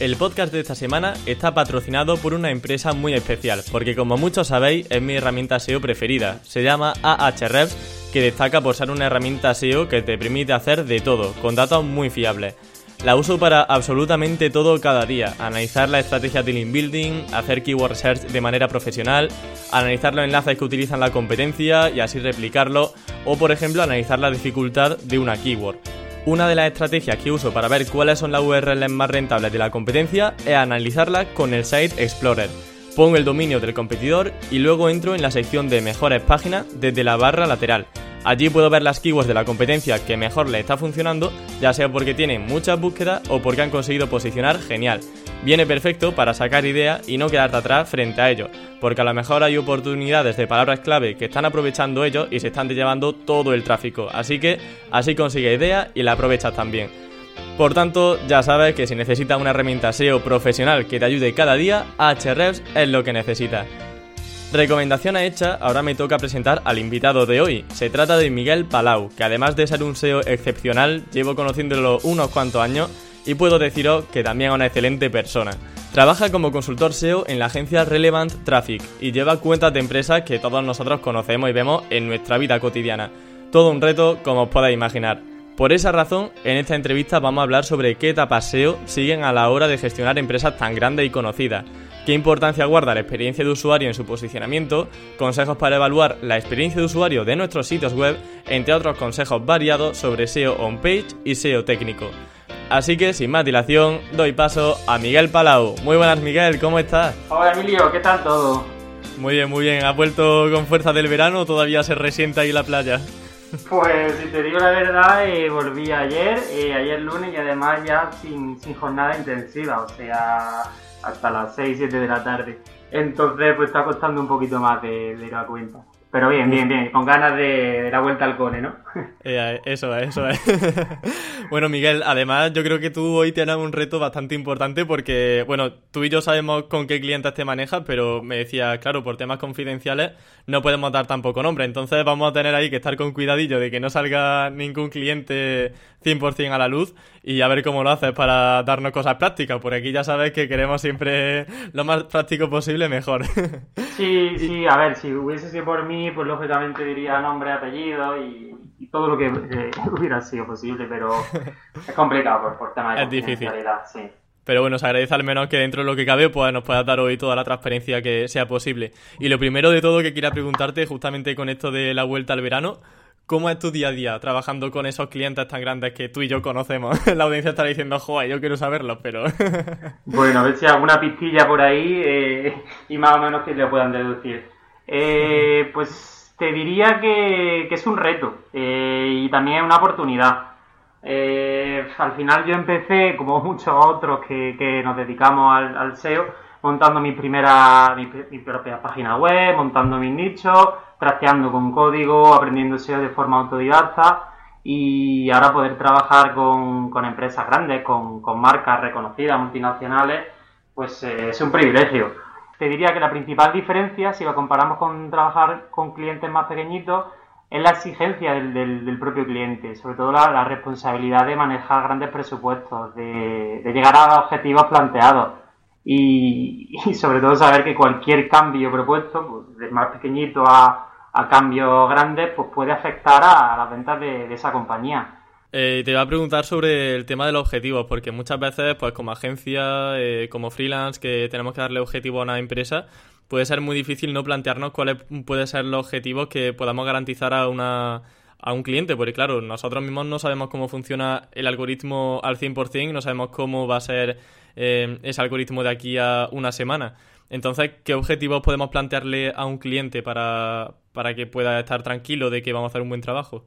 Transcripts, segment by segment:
El podcast de esta semana está patrocinado por una empresa muy especial, porque como muchos sabéis es mi herramienta SEO preferida. Se llama Ahrefs, que destaca por ser una herramienta SEO que te permite hacer de todo, con datos muy fiables. La uso para absolutamente todo cada día, analizar la estrategia de link building, hacer keyword search de manera profesional, analizar los enlaces que utilizan la competencia y así replicarlo, o por ejemplo analizar la dificultad de una keyword. Una de las estrategias que uso para ver cuáles son las URLs más rentables de la competencia es analizarlas con el Site Explorer. Pongo el dominio del competidor y luego entro en la sección de mejores páginas desde la barra lateral. Allí puedo ver las keywords de la competencia que mejor le está funcionando, ya sea porque tienen muchas búsquedas o porque han conseguido posicionar genial. Viene perfecto para sacar ideas y no quedarte atrás frente a ellos, porque a lo mejor hay oportunidades de palabras clave que están aprovechando ellos y se están llevando todo el tráfico. Así que así consigue ideas y la aprovechas también. Por tanto, ya sabes que si necesitas una herramienta SEO profesional que te ayude cada día, Ahrefs es lo que necesitas. Recomendación hecha, ahora me toca presentar al invitado de hoy. Se trata de Miguel Palau, que además de ser un SEO excepcional, llevo conociéndolo unos cuantos años y puedo deciros que también es una excelente persona. Trabaja como consultor SEO en la agencia Relevant Traffic y lleva cuentas de empresas que todos nosotros conocemos y vemos en nuestra vida cotidiana. Todo un reto, como os podéis imaginar. Por esa razón, en esta entrevista vamos a hablar sobre qué etapas SEO siguen a la hora de gestionar empresas tan grandes y conocidas qué importancia guarda la experiencia de usuario en su posicionamiento, consejos para evaluar la experiencia de usuario de nuestros sitios web, entre otros consejos variados sobre SEO on-page y SEO técnico. Así que, sin más dilación, doy paso a Miguel Palau. Muy buenas, Miguel, ¿cómo estás? Hola, Emilio, ¿qué tal todo? Muy bien, muy bien. ¿Has vuelto con fuerza del verano o todavía se resienta ahí la playa? Pues, si te digo la verdad, eh, volví ayer, eh, ayer lunes y además ya sin, sin jornada intensiva, o sea, hasta las 6, 7 de la tarde. Entonces, pues está costando un poquito más de, de la cuenta. Pero bien, bien, bien, con ganas de, de la vuelta al cone, ¿no? Eh, eso es, eso es. bueno, Miguel, además yo creo que tú hoy tienes un reto bastante importante porque, bueno, tú y yo sabemos con qué clientes te manejas, pero me decías, claro, por temas confidenciales no podemos dar tampoco nombre. Entonces vamos a tener ahí que estar con cuidadillo de que no salga ningún cliente 100% a la luz y a ver cómo lo haces para darnos cosas prácticas. Por aquí ya sabes que queremos siempre lo más práctico posible, mejor. sí, sí, a ver, si hubiese sido por mí, pues lógicamente diría nombre, apellido y, todo lo que eh, hubiera sido posible, pero es complicado por, por temas de es difícil. sí. Pero bueno, se agradece al menos que dentro de lo que cabe pues, nos puedas dar hoy toda la transparencia que sea posible. Y lo primero de todo que quería preguntarte, justamente con esto de la vuelta al verano, ¿Cómo es tu día a día trabajando con esos clientes tan grandes que tú y yo conocemos? La audiencia estará diciendo, joder, yo quiero saberlo, pero... bueno, a ver si alguna pistilla por ahí y y más o menos que le puedan deducir. Eh, pues te diría que, es un reto eh, y también es una oportunidad. Eh, al final yo empecé, como muchos otros que, nos dedicamos al, SEO, montando mi primera, mi, propia página web, montando mis nichos, trasteando con código, aprendiendo SEO de forma autodidacta y ahora poder trabajar con, empresas grandes, con, con, marcas reconocidas, multinacionales, pues es un privilegio. Te diría que la principal diferencia, si lo comparamos con trabajar con clientes más pequeñitos, es la exigencia del, propio cliente, sobre todo la, responsabilidad de manejar grandes presupuestos, de, llegar a objetivos planteados y, sobre todo saber que cualquier cambio propuesto, pues, de más pequeñito a, cambios grandes, pues puede afectar a, las ventas de esa compañía. Eh, te iba a preguntar sobre el tema de los objetivos, porque muchas veces, pues como agencia, eh, como freelance, que tenemos que darle objetivo a una empresa, puede ser muy difícil no plantearnos cuáles pueden ser los objetivos que podamos garantizar a una a un cliente, porque claro, nosotros mismos no sabemos cómo funciona el algoritmo al 100%, no sabemos cómo va a ser eh, ese algoritmo de aquí a una semana. Entonces, ¿qué objetivos podemos plantearle a un cliente para, para que pueda estar tranquilo de que vamos a hacer un buen trabajo?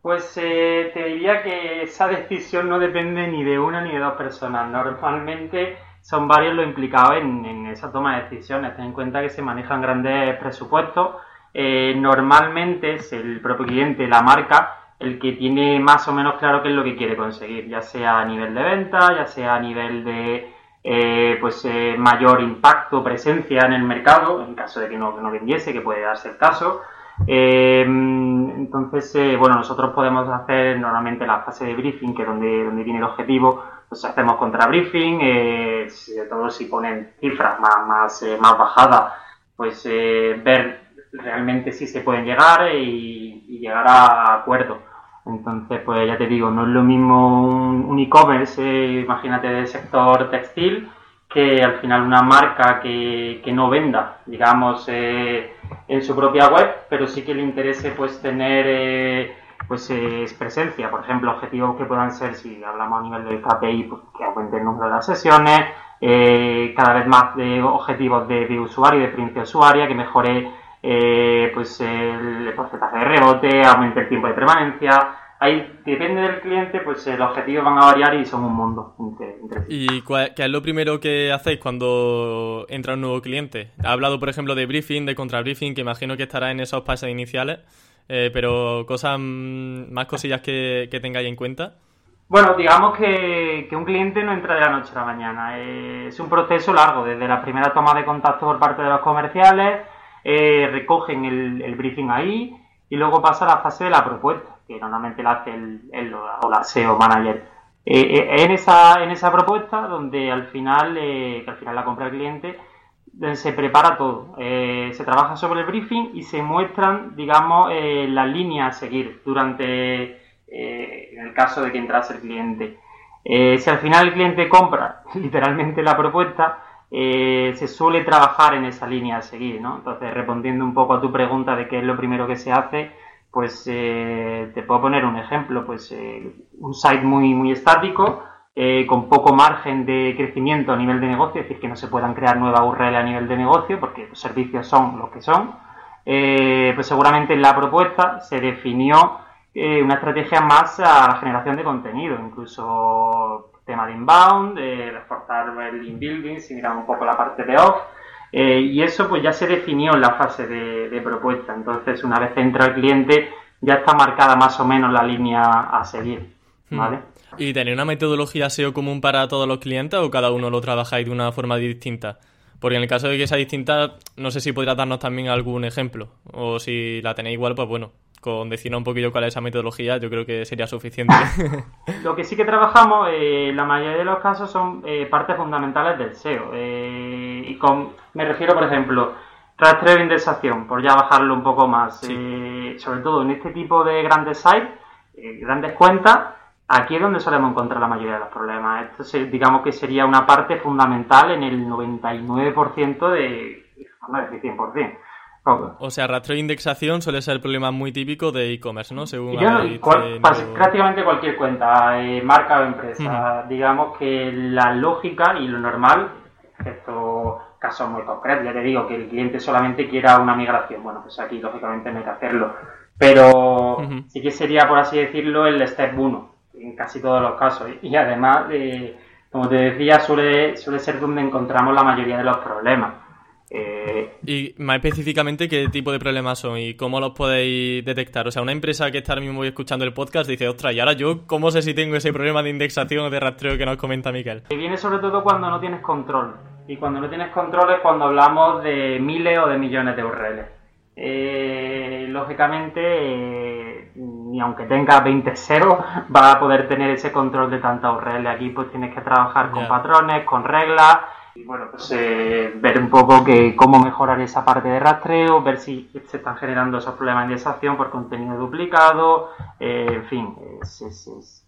Pues eh, te diría que esa decisión no depende ni de una ni de dos personas. Normalmente son varios los implicados en, esa toma de decisiones. Ten en cuenta que se manejan grandes presupuestos eh, normalmente es el propio cliente, la marca, el que tiene más o menos claro qué es lo que quiere conseguir, ya sea a nivel de venta, ya sea a nivel de eh, pues eh, mayor impacto, presencia en el mercado, en caso de que no, no vendiese, que puede darse el caso. entonces, bueno, nosotros podemos hacer normalmente la fase de briefing, que es donde, donde tiene el objetivo, pues hacemos contra briefing, sobre todo si ponen cifras más, más, más bajadas, pues ver realmente si se pueden llegar y, y llegar a acuerdos. Entonces, pues ya te digo, no es lo mismo un, e-commerce, eh, imagínate del sector textil, que al final una marca que, que no venda, digamos, eh, en su propia web, pero sí que le interese pues tener eh, pues presencia, por ejemplo, objetivos que puedan ser, si hablamos a nivel de KPI, pues, que aumente el número de las sesiones, cada vez más de objetivos de, de usuario, de experiencia usuaria, que mejore eh, pues el porcentaje de rebote, aumenta el tiempo de permanencia. Ahí depende del cliente, pues los objetivos van a variar y son un mundo ¿Y qué es lo primero que hacéis cuando entra un nuevo cliente? Ha hablado, por ejemplo, de briefing, de contrabriefing, que imagino que estará en esos pasos iniciales, eh, pero cosas mm, más cosillas que, tengáis en cuenta. Bueno, digamos que, un cliente no entra de la noche a la mañana. Eh, es un proceso largo, desde la primera toma de contacto por parte de los comerciales, eh, recogen el, briefing ahí y luego pasa a la fase de la propuesta, que normalmente la hace el, o la SEO manager. Eh, eh, en, esa, en esa propuesta donde al final, que al final la compra el cliente, se prepara todo. se trabaja sobre el briefing y se muestran, digamos, las líneas a seguir durante, en el caso de que entrase el cliente. si al final el cliente compra literalmente la propuesta, eh, se suele trabajar en esa línea a seguir, ¿no? Entonces, respondiendo un poco a tu pregunta de qué es lo primero que se hace, pues eh, te puedo poner un ejemplo, pues eh, un site muy, muy estático, con poco margen de crecimiento a nivel de negocio, es decir, que no se puedan crear nuevas URL a nivel de negocio, porque los servicios son los que son, pues seguramente en la propuesta se definió una estrategia más a la generación de contenido, incluso tema de inbound, de reforzar el inbuilding, si miramos un poco la parte de off. Eh, y eso pues ya se definió en la fase de, propuesta. Entonces, una vez entra el cliente, ya está marcada más o menos la línea a seguir. Hmm. ¿Vale? ¿Y tener una metodología SEO común para todos los clientes o cada uno lo trabajáis de una forma distinta? Porque en el caso de que sea distinta, no sé si podrías darnos también algún ejemplo. O si la tenéis igual, pues bueno, con decirnos un poquillo cuál es esa metodología, yo creo que sería suficiente. Lo que sí que trabajamos, eh, la mayoría de los casos son eh, partes fundamentales del SEO. Eh, y con, me refiero, por ejemplo, rastreo de indexación, por ya bajarlo un poco más. sobre todo en este tipo de grandes sites, grandes cuentas, aquí es donde solemos encontrar la mayoría de los problemas. Esto digamos que sería una parte fundamental en el 99% de, no decir 100%. O sea, rastreo de indexación suele ser el problema muy típico de e-commerce, ¿no? Según prácticamente cualquier cuenta, eh, marca o empresa. Digamos que la lógica y lo normal, esto casos muy concretos, ya te digo que el cliente solamente quiera una migración. Bueno, pues aquí lógicamente no hay que hacerlo. Pero sí que sería, por así decirlo, el step 1 en casi todos los casos. Y además, eh, como te decía, suele, suele ser donde encontramos la mayoría de los problemas. Eh, y más específicamente, ¿qué tipo de problemas son y cómo los podéis detectar? O sea, una empresa que está ahora mismo escuchando el podcast dice, ostras, ¿y ahora yo cómo sé si tengo ese problema de indexación o de rastreo que nos comenta Miquel? viene sobre todo cuando no tienes control. Y cuando no tienes control es cuando hablamos de miles o de millones de URLs. Eh, lógicamente, eh, ni aunque tenga 20 ceros, va a poder tener ese control de tanta URL. Aquí pues tienes que trabajar con patrones, con reglas y bueno, pues eh, ver un poco que cómo mejorar esa parte de rastreo, ver si se están generando esos problemas de indexación por contenido duplicado, eh, en fin, es.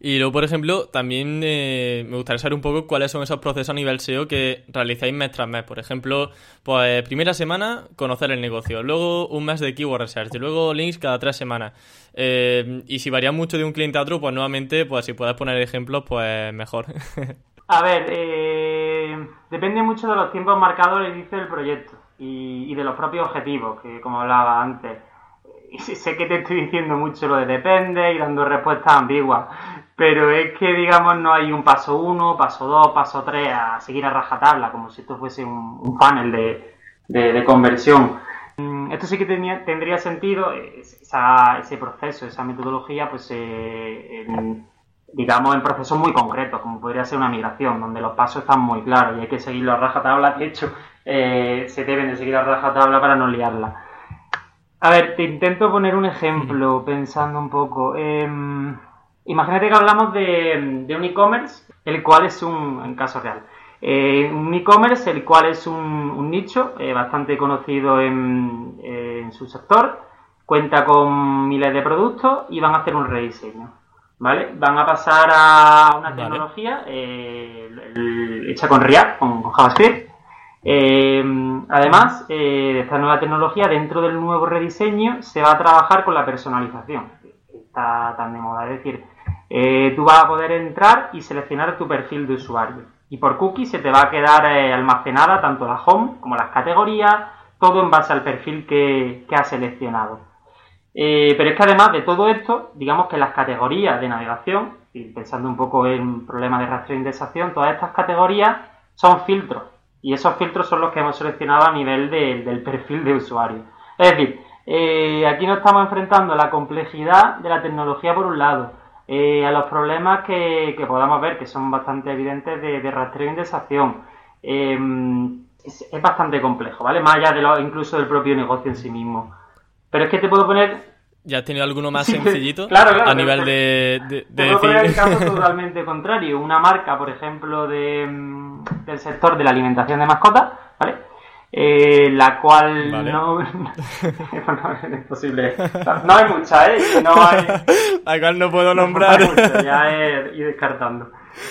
Y luego, por ejemplo, también eh, me gustaría saber un poco cuáles son esos procesos a nivel SEO que realizáis mes tras mes. Por ejemplo, pues primera semana, conocer el negocio. Luego un mes de keyword research. Y luego links cada tres semanas. y si varía mucho de un cliente a otro, pues nuevamente, pues si puedes poner ejemplos, pues mejor. A ver, eh, depende mucho de los tiempos marcados al inicio del proyecto y, de los propios objetivos, que como hablaba antes. Y sé que te estoy diciendo mucho lo de depende y dando respuestas ambiguas, pero es que, digamos, no hay un paso uno, paso dos, paso tres a seguir a rajatabla, como si esto fuese un, panel de, conversión. Mm, esto sí que tendría sentido, ese proceso, esa metodología, pues eh, digamos en procesos muy concretos, como podría ser una migración, donde los pasos están muy claros y hay que seguir la rajatabla, de hecho eh, se deben de seguir la rajatabla para no liarla. A ver, te intento poner un ejemplo pensando un poco. Em, imagínate que hablamos de, un e-commerce, el cual es un, en caso real, eh, un e-commerce el cual es un, nicho eh, bastante conocido en, en, su sector, cuenta con miles de productos y van a hacer un rediseño. ¿Vale? Van a pasar a una tecnología eh, hecha con React, con JavaScript, eh, además eh, de esta nueva tecnología, dentro del nuevo rediseño se va a trabajar con la personalización. Está tan de moda. Es decir, tú vas a poder entrar y seleccionar tu perfil de usuario. Y por cookie se te va a quedar almacenada tanto la home como las categorías, todo en base al perfil que, que has seleccionado. Pero es que además de todo esto, digamos que las categorías de navegación, y pensando un poco en problemas de rastreo e indexación, todas estas categorías son filtros y esos filtros son los que hemos seleccionado a nivel del perfil de usuario. Es decir, eh, aquí nos estamos enfrentando a la complejidad de la tecnología por un lado, eh, a los problemas que, podamos ver, que son bastante evidentes de, rastreo e indexación. Em, es, bastante complejo, ¿vale? Más allá de lo, incluso del propio negocio en sí mismo. Pero es que te puedo poner ¿Ya has tenido alguno más sencillito? claro, claro. A nivel de, de, decir... el caso totalmente contrario. Una marca, por ejemplo, de, mm, del sector de la alimentación de mascotas, ¿vale? Eh, la cual no, no, es posible. No hay mucha, ¿eh? No hay... La cual no puedo nombrar. ya he ido descartando.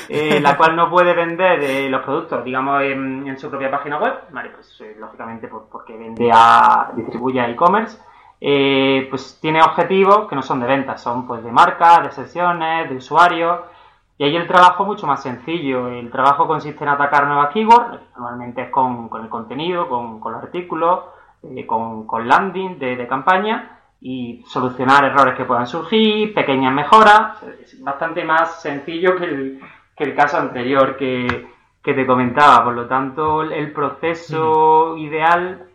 Eh, la cual no puede vender eh, los productos, digamos, en, su propia página web, ¿vale? Pues eh, lógicamente pues, porque vende a, distribuye a e-commerce eh, pues tiene objetivos que no son de ventas, son pues de marca, de sesiones, de usuarios. Y ahí el trabajo es mucho más sencillo. El trabajo consiste en atacar nuevas keywords, normalmente es con, el contenido, con, los artículos, eh, con, landing de, campaña y solucionar errores que puedan surgir, pequeñas mejoras. Es bastante más sencillo que el, que el caso anterior que, que te comentaba. Por lo tanto, el proceso ideal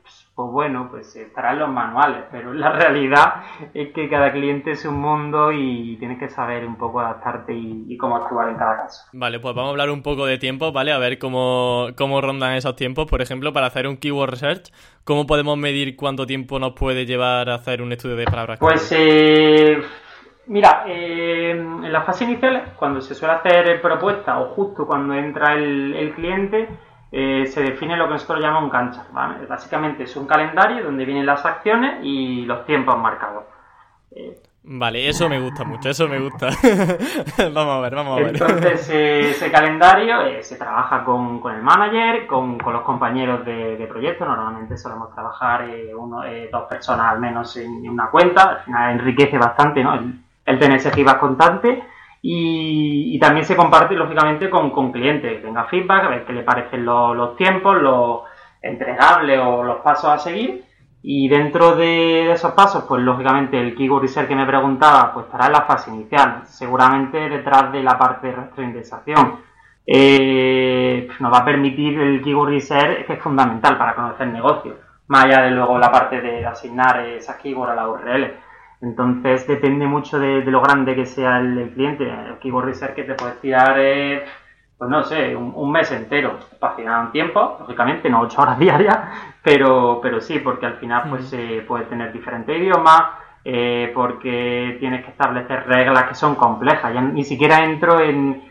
pues bueno, pues estarán los manuales, pero la realidad es que cada cliente es un mundo y tienes que saber un poco adaptarte y, cómo actuar en cada caso. Vale, pues vamos a hablar un poco de tiempo, ¿vale? A ver cómo, cómo rondan esos tiempos. Por ejemplo, para hacer un keyword research, ¿cómo podemos medir cuánto tiempo nos puede llevar a hacer un estudio de palabras? Pues, eh, mira, eh, en la fase inicial, cuando se suele hacer propuesta o justo cuando entra el, el cliente, eh, se define lo que nosotros llamamos un cancha. Básicamente es un calendario donde vienen las acciones y los tiempos marcados. Eh, vale, eso me gusta mucho, eso me gusta. vamos a ver, vamos a ver. Entonces, eh, ese calendario se trabaja con, el manager, con, los compañeros de, proyecto. Normalmente solemos trabajar uno, dos personas al menos en, una cuenta. Al final enriquece bastante ¿no? el, el tener ese constante. Y, también se comparte, lógicamente, con, con clientes, tenga feedback, a ver qué le parecen los, tiempos, los entregables o los pasos a seguir. Y dentro de, esos pasos, pues lógicamente el keyword research que me preguntaba, pues estará en la fase inicial, seguramente detrás de la parte de retroindexación. Eh, nos va a permitir el keyword research, que es fundamental para conocer el negocio, más allá de luego la parte de asignar esas keywords a la URL. Entonces depende mucho de, lo grande que sea el, cliente. El keyword research que te puedes tirar, eh, pues no sé, un, mes entero. Para un tiempo, lógicamente, no ocho horas diarias, pero, pero sí, porque al final pues eh, puedes tener diferentes idiomas, eh, porque tienes que establecer reglas que son complejas. Ya ni siquiera entro en,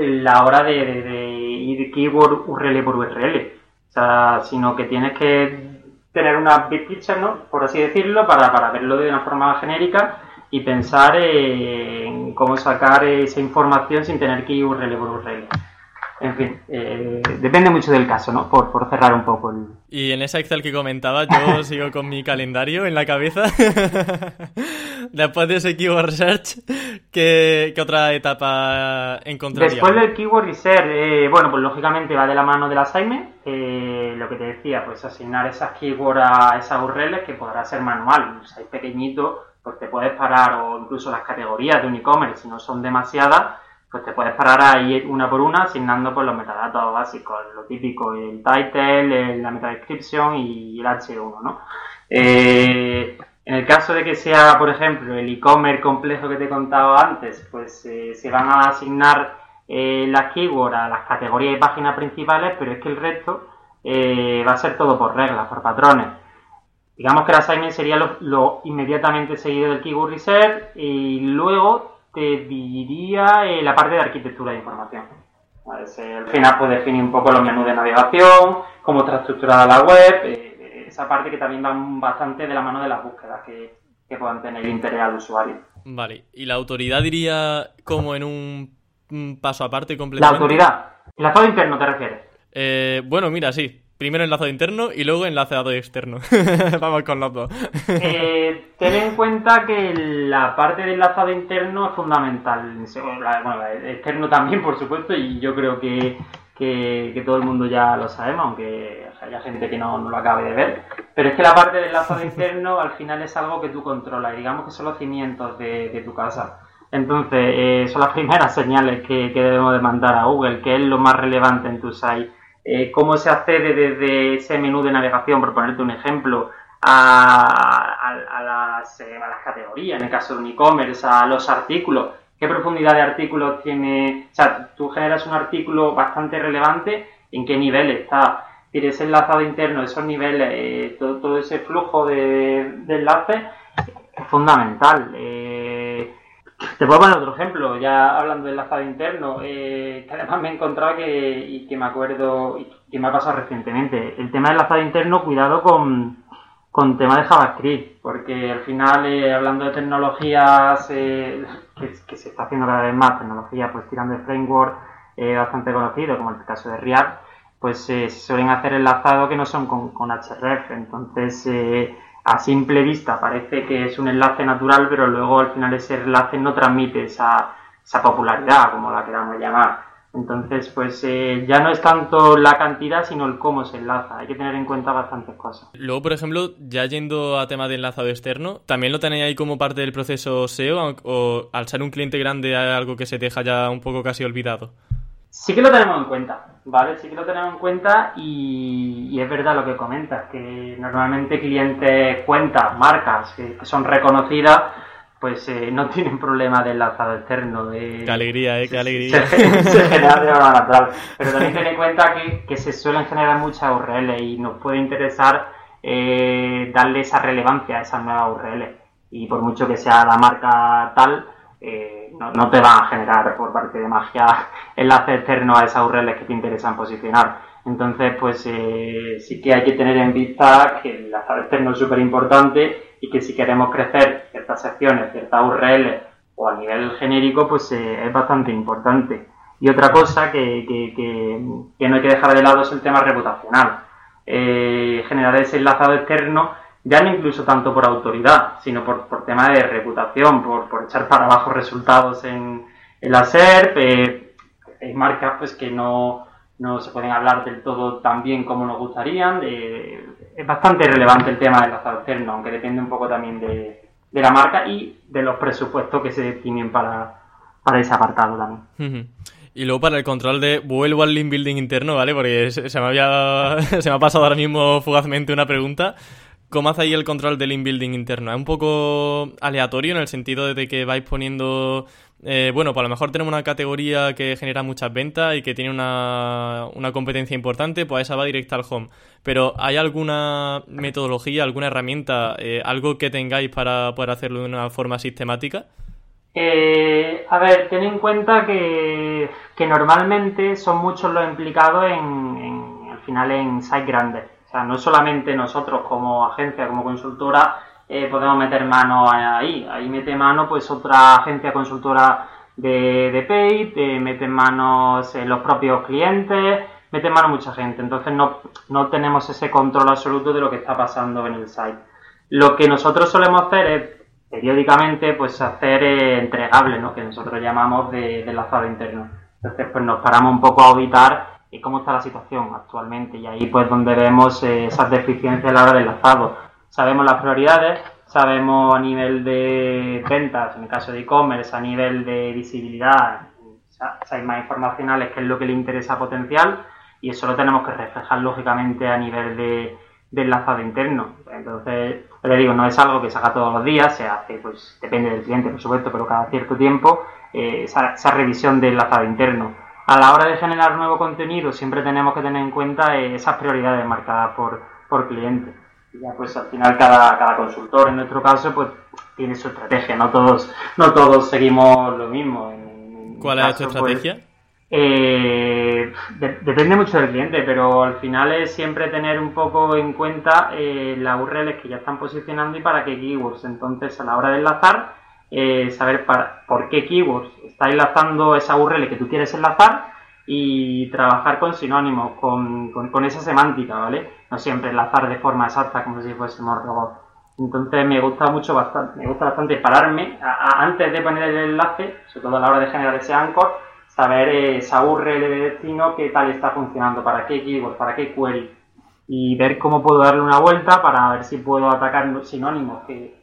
la hora de, de, ir keyword URL por URL. O sea, sino que tienes que tener una big picture, ¿no? por así decirlo, para, para verlo de una forma genérica y pensar en cómo sacar esa información sin tener que ir URL por URL. En fin, eh, depende mucho del caso, ¿no? Por, por cerrar un poco el... Y en esa Excel que comentaba, yo sigo con mi calendario en la cabeza. Después de ese Keyword Research, ¿qué, otra etapa encontraría? Después del Keyword Research, eh, bueno, pues lógicamente va de la mano del assignment. Eh, lo que te decía, pues asignar esas keywords a esas URLs que podrá ser manual. Si es pequeñito, pues te puedes parar, o incluso las categorías de un e-commerce, si no son demasiadas, pues te puedes parar ahí una por una asignando pues los metadatos básicos, lo típico, el title, la meta description y el H1, ¿no? Eh, en el caso de que sea, por ejemplo, el e-commerce complejo que te he contado antes, pues eh, se van a asignar eh, las keywords a las categorías y páginas principales, pero es que el resto va a ser todo por reglas, por patrones. Digamos que el assignment sería lo, inmediatamente seguido del keyword research y luego te diría la parte de arquitectura de información. al final pues definir un poco los menús de navegación, cómo está estructurada la web, esa parte que también va bastante de la mano de las búsquedas que, puedan tener interés al usuario. Vale, ¿y la autoridad diría como en un paso aparte completamente? La autoridad, enlazado interno te refieres. Eh, bueno, mira, sí. Primero enlazado interno y luego enlazado externo. Vamos con los dos. eh, ten en cuenta que la parte del enlazado interno es fundamental. Bueno, externo también, por supuesto, y yo creo que que, todo el mundo ya lo sabemos, aunque haya gente que no, lo acabe de ver. Pero es que la parte del enlace interno al final es algo que tú controlas y digamos que son los cimientos de, tu casa. Entonces, eh, son las primeras señales que, debemos de mandar a Google, que es lo más relevante en tu site. Eh, cómo se accede desde ese menú de navegación, por ponerte un ejemplo, a, las, eh, a las categorías, en el caso de un e-commerce, a los artículos qué profundidad de artículos tiene, o sea, tú generas un artículo bastante relevante, en qué nivel está, tienes enlazado interno, esos niveles, eh, todo, ese flujo de, enlaces es fundamental. Eh, te puedo poner otro ejemplo, ya hablando de enlazado interno, eh, que además me he encontrado que, y que me acuerdo, y que me ha pasado recientemente. El tema del enlazado interno, cuidado con, con tema de JavaScript, porque al final, eh, hablando de tecnologías eh, que, se está haciendo cada vez más, tecnología pues tirando de framework eh, bastante conocido, como el caso de React, pues se suelen hacer enlazados que no son con, con href, entonces a simple vista parece que es un enlace natural, pero luego al final ese enlace no transmite esa, esa popularidad, como la queramos llamar. Entonces, pues eh, ya no es tanto la cantidad, sino el cómo se enlaza. Hay que tener en cuenta bastantes cosas. Luego, por ejemplo, ya yendo a tema de enlazado externo, ¿también lo tenéis ahí como parte del proceso SEO o al ser un cliente grande hay algo que se deja ya un poco casi olvidado? Sí que lo tenemos en cuenta, ¿vale? Sí que lo tenemos en cuenta y, es verdad lo que comentas, que normalmente clientes, cuentas, marcas que son reconocidas, pues eh, no tienen problema de enlazado externo. De, qué alegría, ¿eh? Qué alegría. Se, genera de forma natural. Pero también ten en cuenta que, se suelen generar muchas URL y nos puede interesar eh, darle esa relevancia a esas nuevas URL. Y por mucho que sea la marca tal, eh, no, te van a generar por parte de magia enlace externo a esas URLs que te interesan posicionar. Entonces, pues sí que hay que tener en vista que el enlazado externo es súper importante y que si queremos crecer ciertas secciones, ciertas URL o a nivel genérico, pues eh, es bastante importante. Y otra cosa que, que, no hay que dejar de lado es el tema reputacional. Eh, generar ese enlazado externo, ya no incluso tanto por autoridad, sino por, por tema de reputación, por, por echar para abajo resultados en, en la SERP. Eh, hay marcas pues que no, no se pueden hablar del todo tan bien como nos gustarían. es bastante relevante el tema del enlazado externo, aunque depende un poco también de, la marca y de los presupuestos que se definen para, para ese apartado también. Y luego para el control de vuelvo al link building interno, ¿vale? Porque se me había se me ha pasado ahora mismo fugazmente una pregunta. ¿Cómo ahí el control del link building interno? ¿Es un poco aleatorio en el sentido de que vais poniendo eh, bueno, pues a lo mejor tenemos una categoría que genera muchas ventas y que tiene una, una competencia importante, pues esa va directa al home. Pero ¿hay alguna metodología, alguna herramienta, eh, algo que tengáis para poder hacerlo de una forma sistemática? Eh, a ver, ten en cuenta que, normalmente son muchos los implicados en, en, al final en sites grandes. O sea, no solamente nosotros como agencia, como consultora, eh, podemos meter mano ahí. Ahí mete mano pues otra agencia consultora de, de Paid, eh, mete manos eh, los propios clientes, mete mano mucha gente. Entonces no, no tenemos ese control absoluto de lo que está pasando en el site. Lo que nosotros solemos hacer es periódicamente pues hacer eh, entregables, ¿no? que nosotros llamamos de, de enlazado interno. Entonces pues nos paramos un poco a auditar cómo está la situación actualmente y ahí pues donde vemos esas deficiencias a la hora del enlazado sabemos las prioridades, sabemos a nivel de ventas, en el caso de e-commerce, a nivel de visibilidad, sea, más informacionales, que es lo que le interesa potencial, y eso lo tenemos que reflejar lógicamente a nivel de, enlazado interno. Entonces, le digo, no es algo que se haga todos los días, se hace, pues depende del cliente, por supuesto, pero cada cierto tiempo eh, esa, revisión del enlazado interno. A la hora de generar nuevo contenido, siempre tenemos que tener en cuenta eh, esas prioridades marcadas por, por cliente. Y ya pues al final cada, cada consultor, en nuestro caso, pues tiene su estrategia, no todos, no todos seguimos lo mismo. ¿Cuál es tu pues, estrategia? Eh, depende mucho del cliente, pero al final es siempre tener un poco en cuenta eh, las URLs que ya están posicionando y para qué keywords. Entonces, a la hora de enlazar, eh, saber para, por qué keywords está enlazando esa URL que tú quieres enlazar y trabajar con sinónimos, con, con, esa semántica, ¿vale? No siempre enlazar de forma exacta como si fuésemos robots. Entonces me gusta mucho bastante, me gusta bastante pararme antes de poner el enlace, sobre todo a la hora de generar ese anchor, saber esa URL de destino, qué tal está funcionando, para qué keyword, para qué query, y ver cómo puedo darle una vuelta para ver si puedo atacar sinónimos que,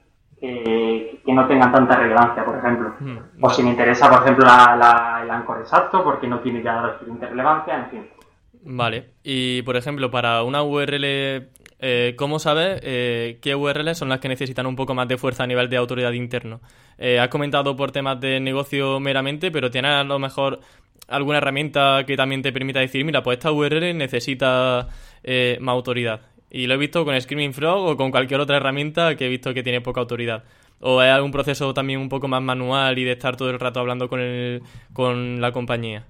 que, no tengan tanta relevancia, por ejemplo. Mm, o si me interesa, por ejemplo, el anchor exacto, porque no tiene ya la suficiente relevancia, en fin. Vale, y por ejemplo, para una URL eh, ¿Cómo sabes eh, qué URLs son las que necesitan un poco más de fuerza a nivel de autoridad interno? Eh, has comentado por temas de negocio meramente, pero ¿tienes a lo mejor alguna herramienta que también te permita decir, mira, pues esta URL necesita eh, más autoridad? Y lo he visto con Screaming Frog o con cualquier otra herramienta que he visto que tiene poca autoridad. ¿O es algún proceso también un poco más manual y de estar todo el rato hablando con, el, con la compañía?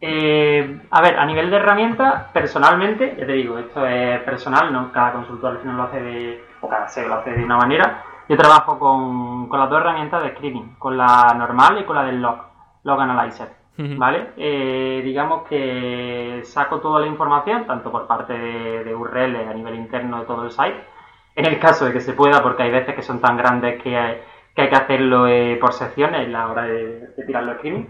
Eh, a ver, a nivel de herramienta, personalmente, ya te digo, esto es personal, no cada consultor al final lo hace de, o cada SEO lo hace de una manera. Yo trabajo con, las dos herramientas de screening, con la normal y con la del log, log analyzer, ¿vale? Eh, digamos que saco toda la información, tanto por parte de, URL a nivel interno de todo el site, en el caso de que se pueda, porque hay veces que son tan grandes que hay, que, hay que hacerlo eh, por secciones a la hora de, de tirarlo screening.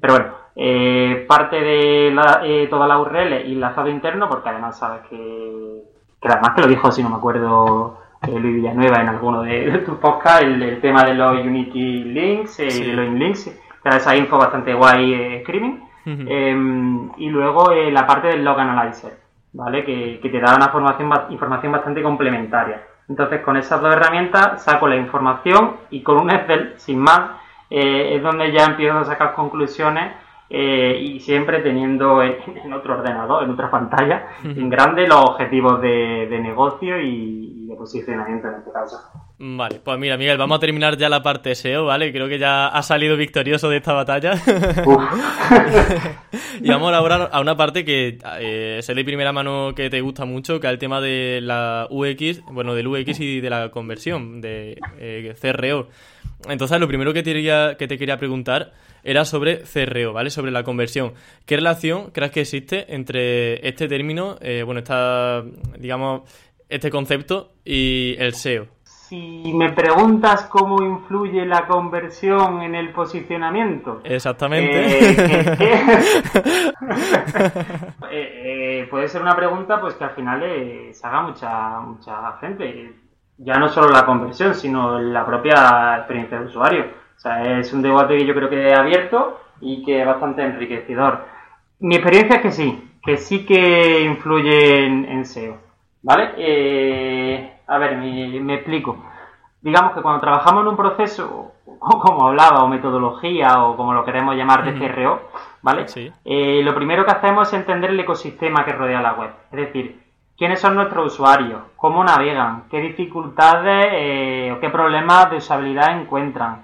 Pero bueno, eh, parte de eh, toda la URL y enlazado interno, porque además sabes que, que además que lo dijo, si no me acuerdo, eh, Luis Villanueva en alguno de, tus podcasts, el, tema de los Unity Links, eh, de los Links, esa info bastante guay screaming. Em, y luego la parte del Log Analyzer, ¿vale? Que, que te da una formación, información bastante complementaria. Entonces, con esas dos herramientas saco la información y con un Excel, sin más, es donde ya empiezo a sacar conclusiones eh, y siempre teniendo en, otro ordenador, en otra pantalla, en grande los objetivos de, negocio y, de posicionamiento en este caso. Vale, pues mira, Miguel, vamos a terminar ya la parte SEO, ¿vale? Creo que ya ha salido victorioso de esta batalla. y vamos a hablar a una parte que eh, sé de primera mano que te gusta mucho, que es el tema de la UX, bueno, del UX y de la conversión, de eh, CRO. Entonces, lo primero que te, quería, que te quería preguntar era sobre CRO, ¿vale? Sobre la conversión. ¿Qué relación crees que existe entre este término, eh, bueno, esta, digamos, este concepto y el SEO? Si me preguntas cómo influye la conversión en el posicionamiento. Exactamente. Eh, eh, puede ser una pregunta pues que al final se haga mucha, mucha gente ya no solo la conversión, sino la propia experiencia de usuario. O sea, es un debate que yo creo que he abierto y que es bastante enriquecedor. Mi experiencia es que sí, que sí que influye en, SEO. ¿Vale? Eh, a ver, me, explico. Digamos que cuando trabajamos en un proceso, como hablaba, o metodología, o como lo queremos llamar de CRO, ¿vale? Eh, lo primero que hacemos es entender el ecosistema que rodea la web. Es decir, quiénes son nuestros usuarios, cómo navegan, qué dificultades eh, o qué problemas de usabilidad encuentran.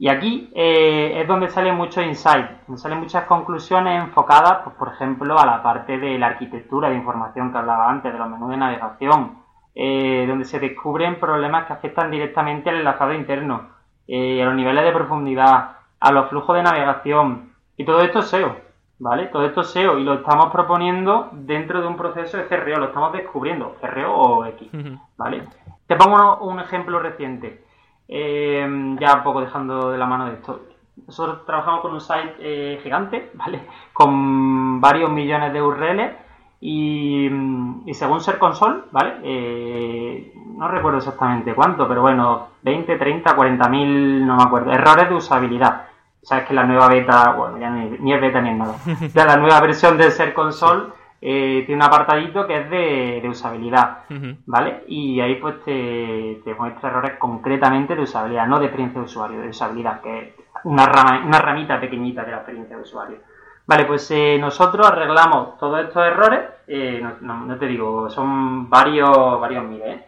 Y aquí eh, es donde salen muchos insights, donde salen muchas conclusiones enfocadas, pues, por ejemplo, a la parte de la arquitectura de información que hablaba antes, de los menús de navegación, eh, donde se descubren problemas que afectan directamente al enlazado interno, a los niveles de profundidad, a los flujos de navegación. Y todo esto es SEO. ¿vale? Todo esto es SEO y lo estamos proponiendo dentro de un proceso de CRO, lo estamos descubriendo, CRO o X, ¿vale? Te pongo un ejemplo reciente, eh, ya un poco dejando de la mano de esto. Nosotros trabajamos con un site eh, gigante, ¿vale? Con varios millones de URLs y, según Ser Console, ¿vale? Eh, no recuerdo exactamente cuánto, pero bueno, 20, 30, 40 mil, no me acuerdo, errores de usabilidad. sabes que la nueva beta, bueno, ya ni, es beta ni es nada, ya la nueva versión del Ser Console eh, tiene un apartadito que es de, usabilidad, ¿vale? Y ahí pues te, muestra errores concretamente de usabilidad, no de experiencia de usuario, de usabilidad, que es una, rama, una ramita pequeñita de la experiencia de usuario. Vale, pues eh, nosotros arreglamos todos estos errores, eh, no, te digo, son varios, varios miles,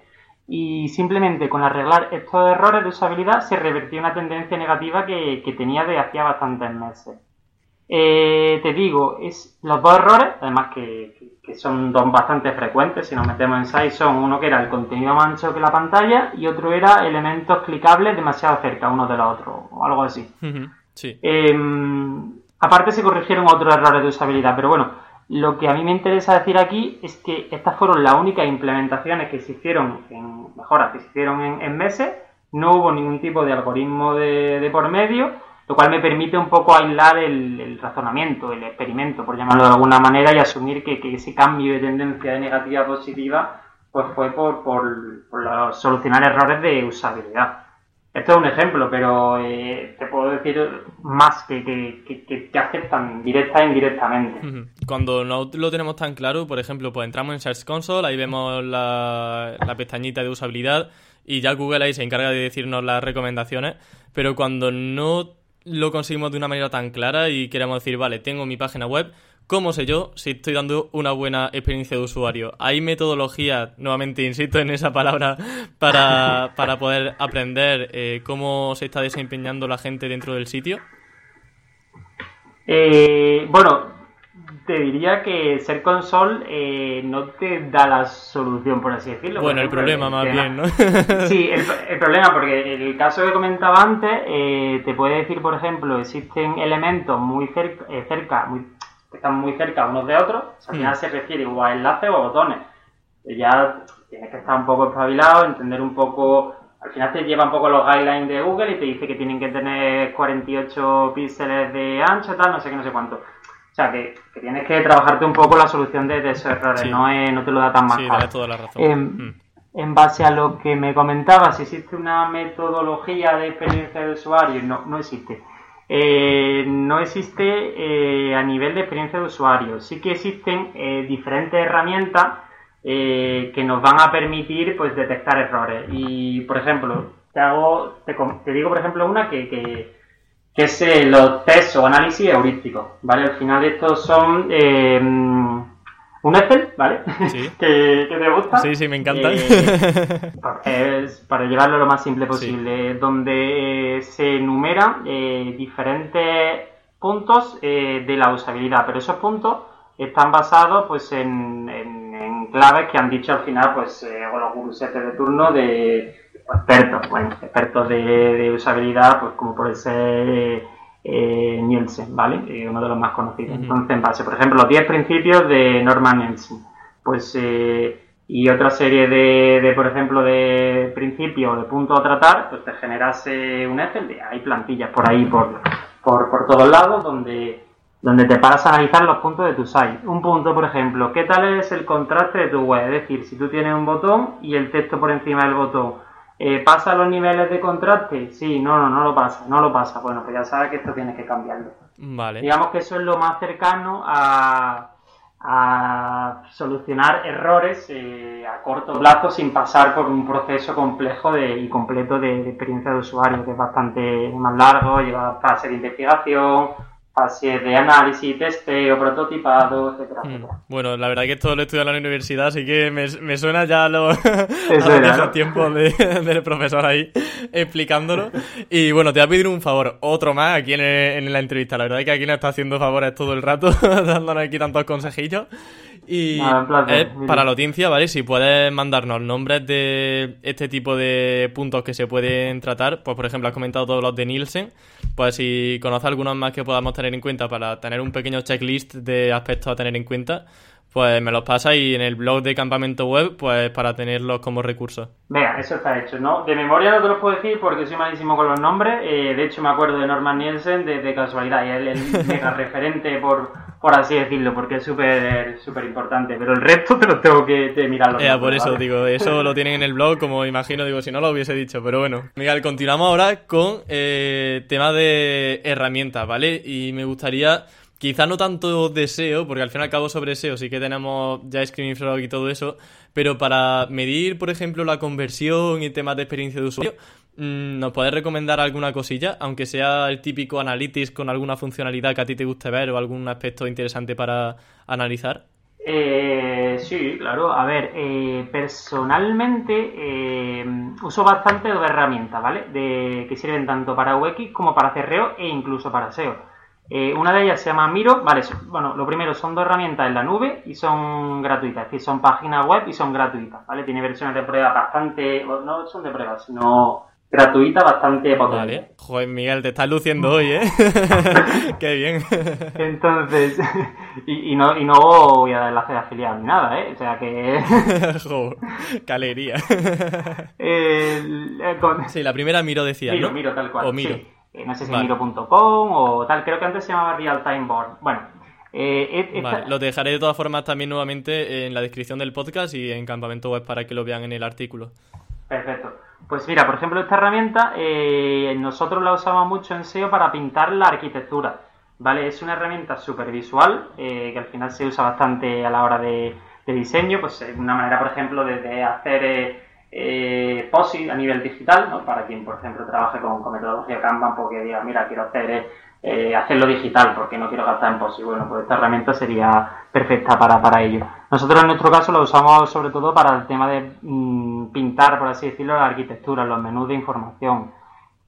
y simplemente con arreglar estos errores de usabilidad se revertió una tendencia negativa que, que tenía de hacía bastantes meses. Eh, te digo, es los dos errores, además que, son dos bastante frecuentes, si nos metemos en SAI, son uno que era el contenido más ancho que la pantalla y otro era elementos clicables demasiado cerca uno de los otros, o algo así. Em, aparte se corrigieron otros errores de usabilidad, pero bueno, lo que a mí me interesa decir aquí es que estas fueron las únicas implementaciones que se hicieron en mejoras que se hicieron en, meses, no hubo ningún tipo de algoritmo de por medio lo cual me permite un poco aislar el, razonamiento, el experimento, por llamarlo de alguna manera, y asumir que, ese cambio de tendencia de negativa a positiva pues fue por, por, solucionar errores de usabilidad. Esto es un ejemplo, pero eh, te puedo decir más que, que, que, aceptan directa e indirectamente. Cuando no lo tenemos tan claro, por ejemplo, pues entramos en Search Console, ahí vemos la, la pestañita de usabilidad y ya Google ahí se encarga de decirnos las recomendaciones, pero cuando no lo conseguimos de una manera tan clara y queremos decir, vale, tengo mi página web, ¿cómo sé yo si estoy dando una buena experiencia de usuario? ¿Hay metodología, nuevamente insisto en esa palabra, para, para poder aprender eh, cómo se está desempeñando la gente dentro del sitio? Eh, bueno, te diría que ser console eh, no te da la solución, por así decirlo. Bueno, el problema más bien, ¿no? sí, el, problema, porque el caso que comentaba antes, eh, te puede decir, por ejemplo, existen elementos muy cerca, eh, cerca muy, que están muy cerca unos de otros, al final hmm. se refiere o a enlaces o a botones. Ya tienes que estar un poco espabilado, entender un poco al final te lleva un poco los guidelines de Google y te dice que tienen que tener 48 píxeles de ancho, tal, no sé qué, no sé cuánto. O sea, que, tienes que trabajarte un poco la solución de, esos errores, no, no te lo da tan más sí, toda la razón. Em, mm. En base a lo que me comentabas, si existe una metodología de experiencia de usuario, no, no existe. Eh, no existe eh, a nivel de experiencia de usuario. Sí que existen eh, diferentes herramientas que nos van a permitir pues detectar errores. Y, por ejemplo, te hago, te, digo, por ejemplo, una que que es eh, los test o análisis heurísticos, ¿vale? Al final estos son eh, un Excel, ¿vale? Sí. que, te gusta. Sí, sí, me encanta. Eh, es para llevarlo lo más simple posible, donde se enumeran diferentes puntos de la usabilidad, pero esos puntos están basados pues en, claves que han dicho al final pues los gurusetes de turno de expertos, bueno, expertos de, usabilidad, pues como puede ser eh, Nielsen, ¿vale? Eh, uno de los más conocidos. Entonces, en base, por ejemplo, los 10 principios de Norman Nielsen, pues, eh, y otra serie de, por ejemplo, de principios de puntos a tratar, pues te generas un Excel, hay plantillas por ahí, por, por, por todos lados, donde donde te paras a analizar los puntos de tu site. Un punto, por ejemplo, ¿qué tal es el contraste de tu web? Es decir, si tú tienes un botón y el texto por encima del botón eh, ¿Pasa los niveles de contraste? Sí, no, no, no lo pasa, no lo pasa. Bueno, pues ya sabes que esto tienes que cambiarlo. Vale. Digamos que eso es lo más cercano a, solucionar errores eh, a corto plazo sin pasar por un proceso complejo y completo de, de, experiencia de usuario, que es bastante más largo, lleva fase de investigación, fase de análisis, testeo, prototipado, etcétera, mm. Bueno, la verdad que esto lo he estudiado en la universidad, así que me, me suena ya lo, a tiempo del profesor ahí explicándolo. Y bueno, te voy a pedir un favor, otro más aquí en, la entrevista. La verdad es que aquí nos está haciendo favores todo el rato, dándonos aquí tantos consejillos. Y para la audiencia, ¿vale? Si puedes mandarnos nombres de este tipo de puntos que se pueden tratar, pues por ejemplo, has comentado todos los de Nielsen, pues si conoces algunos más que podamos tener en cuenta para tener un pequeño checklist de aspectos a tener en cuenta, pues me los pasa y en el blog de Campamento Web, pues para tenerlos como recursos. Venga, eso está hecho, ¿no? De memoria no te lo puedo decir porque soy malísimo con los nombres. Eh, de hecho, me acuerdo de Norman Nielsen de, casualidad y él es el mega referente por por así decirlo, porque es súper súper importante. Pero el resto te lo tengo que mirar. Ya, por eso digo, eso lo tienen en el blog, como imagino, digo, si no lo hubiese dicho. Pero bueno, Miguel, continuamos ahora con eh, tema de herramientas, ¿vale? Y me gustaría Quizá no tanto deseo, porque al fin y al cabo sobre SEO sí que tenemos ya Screening Frog y todo eso, pero para medir, por ejemplo, la conversión y temas de experiencia de usuario, ¿nos puedes recomendar alguna cosilla? Aunque sea el típico Analytics con alguna funcionalidad que a ti te guste ver o algún aspecto interesante para analizar. Eh, sí, claro. A ver, eh, personalmente eh, uso bastante dos herramientas, ¿vale? De, que sirven tanto para UX como para CRO e incluso para SEO. Eh, una de ellas se llama Miro, vale, bueno, lo primero son dos herramientas en la nube y son gratuitas, es decir, son páginas web y son gratuitas, ¿vale? Tiene versiones de prueba bastante, no son de prueba, sino gratuitas bastante potentes. Vale, joder, Miguel, te estás luciendo hoy, ¿eh? Qué bien. Entonces, y, no, y no voy a dar enlace de afiliado ni nada, ¿eh? O sea que... joder, qué alegría. Eh, sí, la primera Miro decía, Miro, ¿no? Miro, tal cual, o Miro. Eh, no sé si miro.com o tal, creo que antes se llamaba Real Time Board. Bueno, eh, vale, lo dejaré de todas formas también nuevamente en la descripción del podcast y en Campamento Web para que lo vean en el artículo. Perfecto. Pues mira, por ejemplo, esta herramienta eh, nosotros la usamos mucho en SEO para pintar la arquitectura. ¿Vale? Es una herramienta súper visual que al final se usa bastante a la hora de, diseño. Pues una manera, por ejemplo, de, hacer eh, POSI a nivel digital, ¿no? para quien, por ejemplo, trabaje con, metodología Kanban, porque diga, mira, quiero hacer eh, hacerlo digital porque no quiero gastar en POSI. Bueno, pues esta herramienta sería perfecta para, para ello. Nosotros en nuestro caso lo usamos sobre todo para el tema de mm, pintar, por así decirlo, la arquitectura, los menús de información.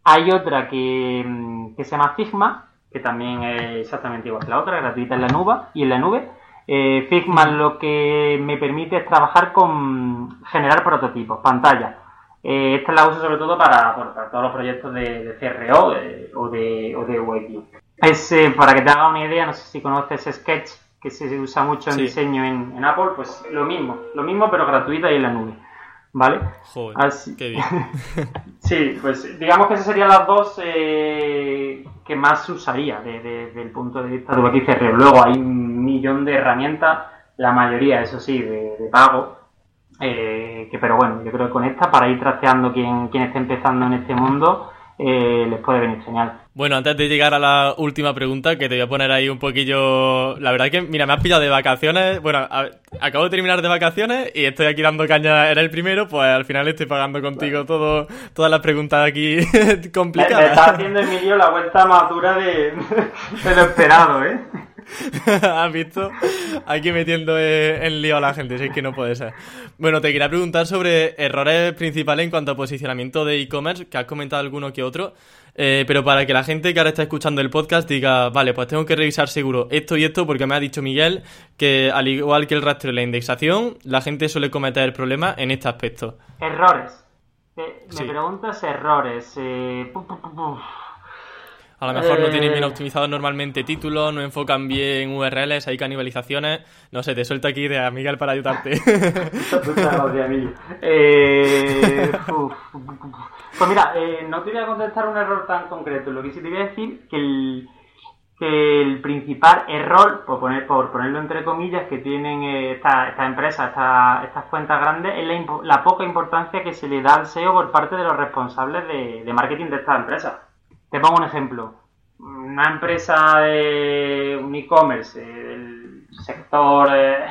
Hay otra que, mm, que se llama Figma, que también es exactamente igual que la otra, gratuita en la nube y en la nube eh, Figma lo que me permite es trabajar con generar prototipos, pantallas. Eh, esta la uso sobre todo para, todos los proyectos de, CRO eh, o de, o de Es, eh, para que te haga una idea, no sé si conoces Sketch, que se usa mucho en diseño en, en, Apple, pues lo mismo, lo mismo pero gratuita y en la nube. ¿Vale? Joder, qué bien. sí, pues digamos que esas serían las dos eh, que más usaría desde el punto de vista de XR. Luego hay un millón de herramientas, la mayoría, eso sí, de, pago. Eh, que pero bueno, yo creo que con esta, para ir trasteando quien, quien esté empezando en este mundo, eh, les puede venir genial. Bueno, antes de llegar a la última pregunta, que te voy a poner ahí un poquillo... La verdad que, mira, me has pillado de vacaciones. Bueno, acabo de terminar de vacaciones y estoy aquí dando caña. Era el primero, pues al final estoy pagando contigo todo, todas las preguntas aquí complicadas. Me, está haciendo, Emilio, la vuelta madura de, de lo esperado, ¿eh? ¿Has visto? Aquí metiendo en lío a la gente, si es que no puede ser. Bueno, te quería preguntar sobre errores principales en cuanto a posicionamiento de e-commerce, que has comentado alguno que otro. Eh, pero para que la gente que ahora está escuchando el podcast diga, vale, pues tengo que revisar seguro esto y esto, porque me ha dicho Miguel que al igual que el rastro de la indexación, la gente suele cometer problemas en este aspecto. Errores. Eh, me preguntas errores. Eh, a lo mejor no tienen bien optimizados normalmente títulos, no enfocan bien URLs, hay canibalizaciones. No sé, te suelto aquí idea, Miguel, para ayudarte. eh, pues mira, eh, no te voy a contestar un error tan concreto. Lo que sí te voy a decir que el, que el principal error, por, poner, por ponerlo entre comillas, que tienen eh, estas esta empresas, estas cuentas grandes, es la, poca importancia que se le da al SEO por parte de los responsables de, de marketing de estas empresas. Te pongo un ejemplo. Una empresa de un e-commerce eh, del sector, eh,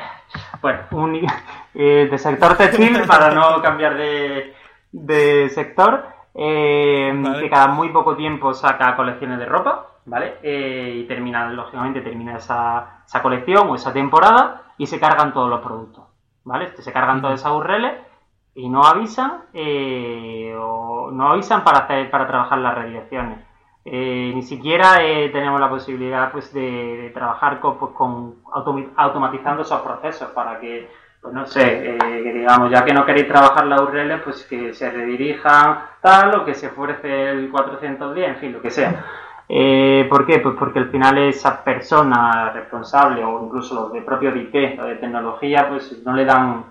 bueno, un, eh, de sector textil, para no cambiar de, sector, que cada muy poco tiempo saca colecciones de ropa, ¿vale? y termina, lógicamente, termina esa, esa colección o esa temporada y se cargan todos los productos, ¿vale? Se cargan todas esas URLs y no avisan o no avisan para hacer para trabajar las redirecciones eh, ni siquiera eh, tenemos la posibilidad pues de, trabajar con, pues, con automatizando esos procesos para que pues no sé eh, digamos ya que no queréis trabajar la URL pues que se redirijan tal o que se ofrece el 410 en fin lo que sea ¿Por qué? Pues porque al final esa persona responsable o incluso los de propio de IT o de tecnología pues no le dan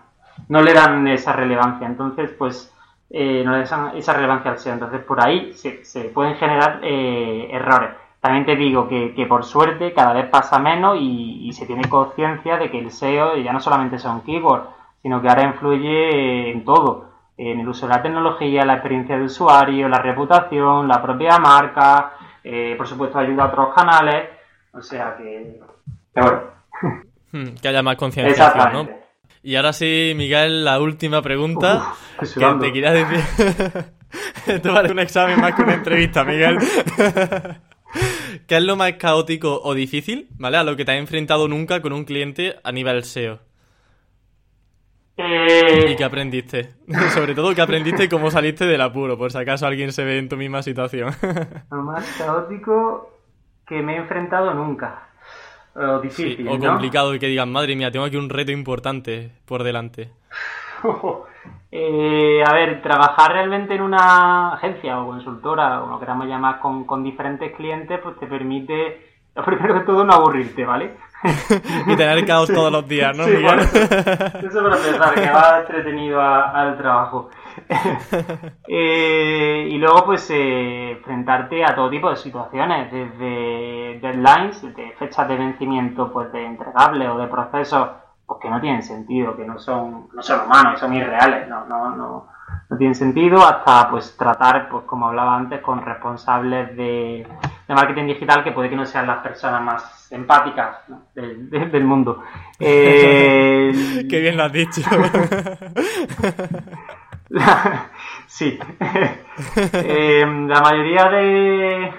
no le dan esa relevancia entonces pues eh, no le dan esa relevancia al SEO. Entonces, por ahí se, pueden generar eh, errores. También te digo que, por suerte cada vez pasa menos y, se tiene conciencia de que el SEO ya no solamente son keywords, sino que ahora influye en todo, en el uso de la tecnología, la experiencia de usuario, la reputación, la propia marca, eh, por supuesto ayuda a otros canales, o sea que... bueno. Hmm, que haya más concienciación, ¿no? Y ahora sí, Miguel, la última pregunta que te quería decir... Esto un examen más que una entrevista, Miguel. ¿Qué es lo más caótico o difícil, ¿vale? A lo que te has enfrentado nunca con un cliente a nivel SEO. Eh... ¿Y qué aprendiste? Sobre todo, ¿qué aprendiste y cómo saliste del apuro? Por si acaso alguien se ve en tu misma situación. lo más caótico que me he enfrentado nunca. O difícil. o complicado y que digan, madre mía, tengo aquí un reto importante por delante. Eh, a ver, trabajar realmente en una agencia o consultora, o lo queramos llamar, con, con diferentes clientes, pues te permite, lo primero de todo, no aburrirte, ¿vale? y tener caos todos los días, ¿no? Sí, bueno, eso para empezar, que va entretenido al trabajo. Eh, y luego, pues, eh, enfrentarte a todo tipo de situaciones, desde deadlines, de fechas de vencimiento, pues, de entregables o de procesos pues que no tienen sentido, que no son, no son humanos, son irreales, no, no, no, no tienen sentido, hasta pues tratar, pues como hablaba antes, con responsables de, marketing digital que puede que no sean las personas más empáticas del, mundo. Eh, Qué bien lo has dicho. sí. Eh, la mayoría de,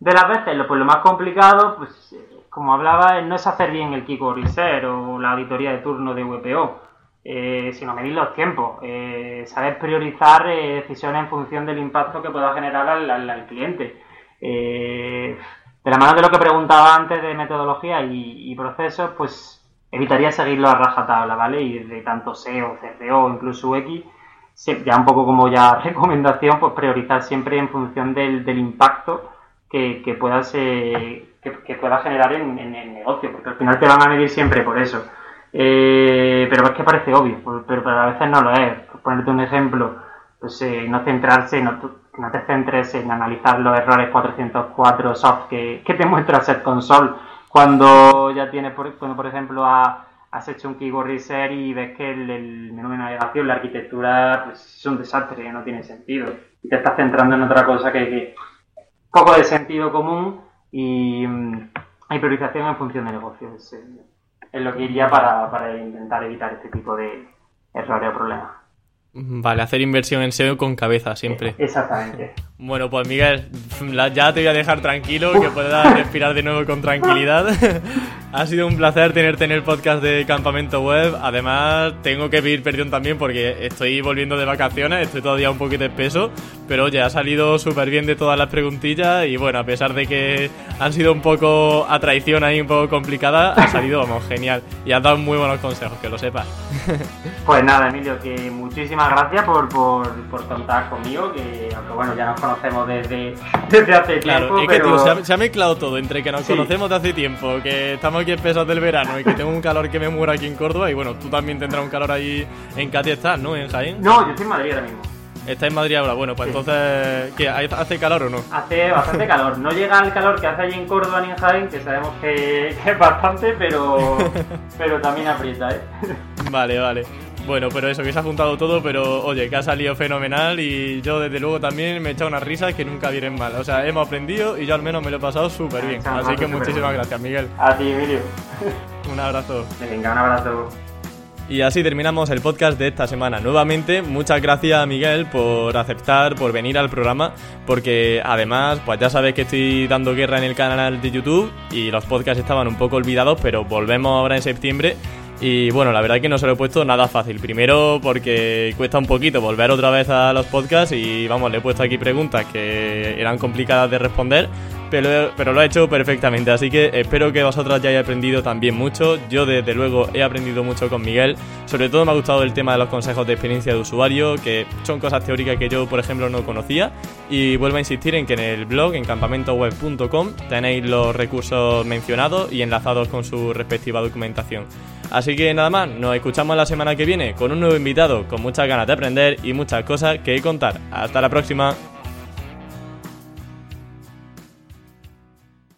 de las veces, pues lo más complicado, pues como hablaba, no es hacer bien el Kiko Research o la auditoría de turno de VPO, eh, sino medir los tiempos, eh, saber priorizar eh, decisiones en función del impacto que pueda generar al, cliente. de la mano de lo que preguntaba antes de metodología y, procesos, pues evitaría seguirlo a rajatabla, ¿vale? Y de tanto SEO, CPO o incluso UX, ya un poco como ya recomendación, pues priorizar siempre en función del, impacto que, que pueda ser que, pueda generar en, el negocio, porque al final te van a medir siempre por eso. Eh, pero es que parece obvio, pero, a veces no lo es. Por ponerte un ejemplo, pues eh, no centrarse, no, no, te centres en analizar los errores 404 soft que, te muestra Set Console cuando ya tienes, por, cuando por ejemplo has hecho un keyword research y ves que el, menú de navegación, la arquitectura, pues es un desastre, no tiene sentido. Y te estás centrando en otra cosa que, que poco de sentido común y hay priorización en función de negocios. Es, es lo que iría para, para intentar evitar este tipo de errores o problemas. Vale, hacer inversión en SEO con cabeza siempre. Exactamente. Bueno, pues Miguel, ya te voy a dejar tranquilo, que puedas respirar de nuevo con tranquilidad. ha sido un placer tenerte en el podcast de Campamento Web. Además, tengo que pedir perdón también porque estoy volviendo de vacaciones, estoy todavía un poquito espeso, pero oye, ha salido súper bien de todas las preguntillas y bueno, a pesar de que han sido un poco a traición ahí, un poco complicada, ha salido, vamos, genial. Y has dado muy buenos consejos, que lo sepas. pues nada, Emilio, que muchísimas gracias por, por, por contar conmigo, que aunque bueno, ya nos conocemos desde, desde hace claro, tiempo. Es que, tío, se ha, mezclado todo entre que nos conocemos de hace tiempo, que estamos aquí espesos del verano y que tengo un calor que me muero aquí en Córdoba. Y bueno, tú también tendrás un calor ahí en Katy, estás, ¿no? En Jaén. No, yo estoy en Madrid ahora mismo. Está en Madrid ahora, bueno, pues entonces, ¿qué? ¿hace calor o no? Hace bastante calor. No llega al calor que hace allí en Córdoba ni en Jaén, que sabemos que, es bastante, pero, pero también aprieta, ¿eh? Vale, vale. Bueno, pero eso, que se ha juntado todo, pero oye, que ha salido fenomenal y yo desde luego también me he echado unas risas que nunca vienen mal. O sea, hemos aprendido y yo al menos me lo he pasado súper bien. Así que muchísimas gracias, Miguel. A ti, Emilio. un abrazo. Venga, un abrazo. Y así terminamos el podcast de esta semana. Nuevamente, muchas gracias a Miguel por aceptar, por venir al programa, porque además, pues ya sabes que estoy dando guerra en el canal de YouTube y los podcasts estaban un poco olvidados, pero volvemos ahora en septiembre y bueno, la verdad es que no se lo he puesto nada fácil. Primero porque cuesta un poquito volver otra vez a los podcasts y vamos, le he puesto aquí preguntas que eran complicadas de responder, pero, lo ha hecho perfectamente. Así que espero que vosotras ya hayáis aprendido también mucho. Yo desde luego he aprendido mucho con Miguel. Sobre todo me ha gustado el tema de los consejos de experiencia de usuario, que son cosas teóricas que yo, por ejemplo, no conocía. Y vuelvo a insistir en que en el blog, en campamentoweb.com, tenéis los recursos mencionados y enlazados con su respectiva documentación. Así que nada más, nos escuchamos la semana que viene con un nuevo invitado con muchas ganas de aprender y muchas cosas que contar. Hasta la próxima.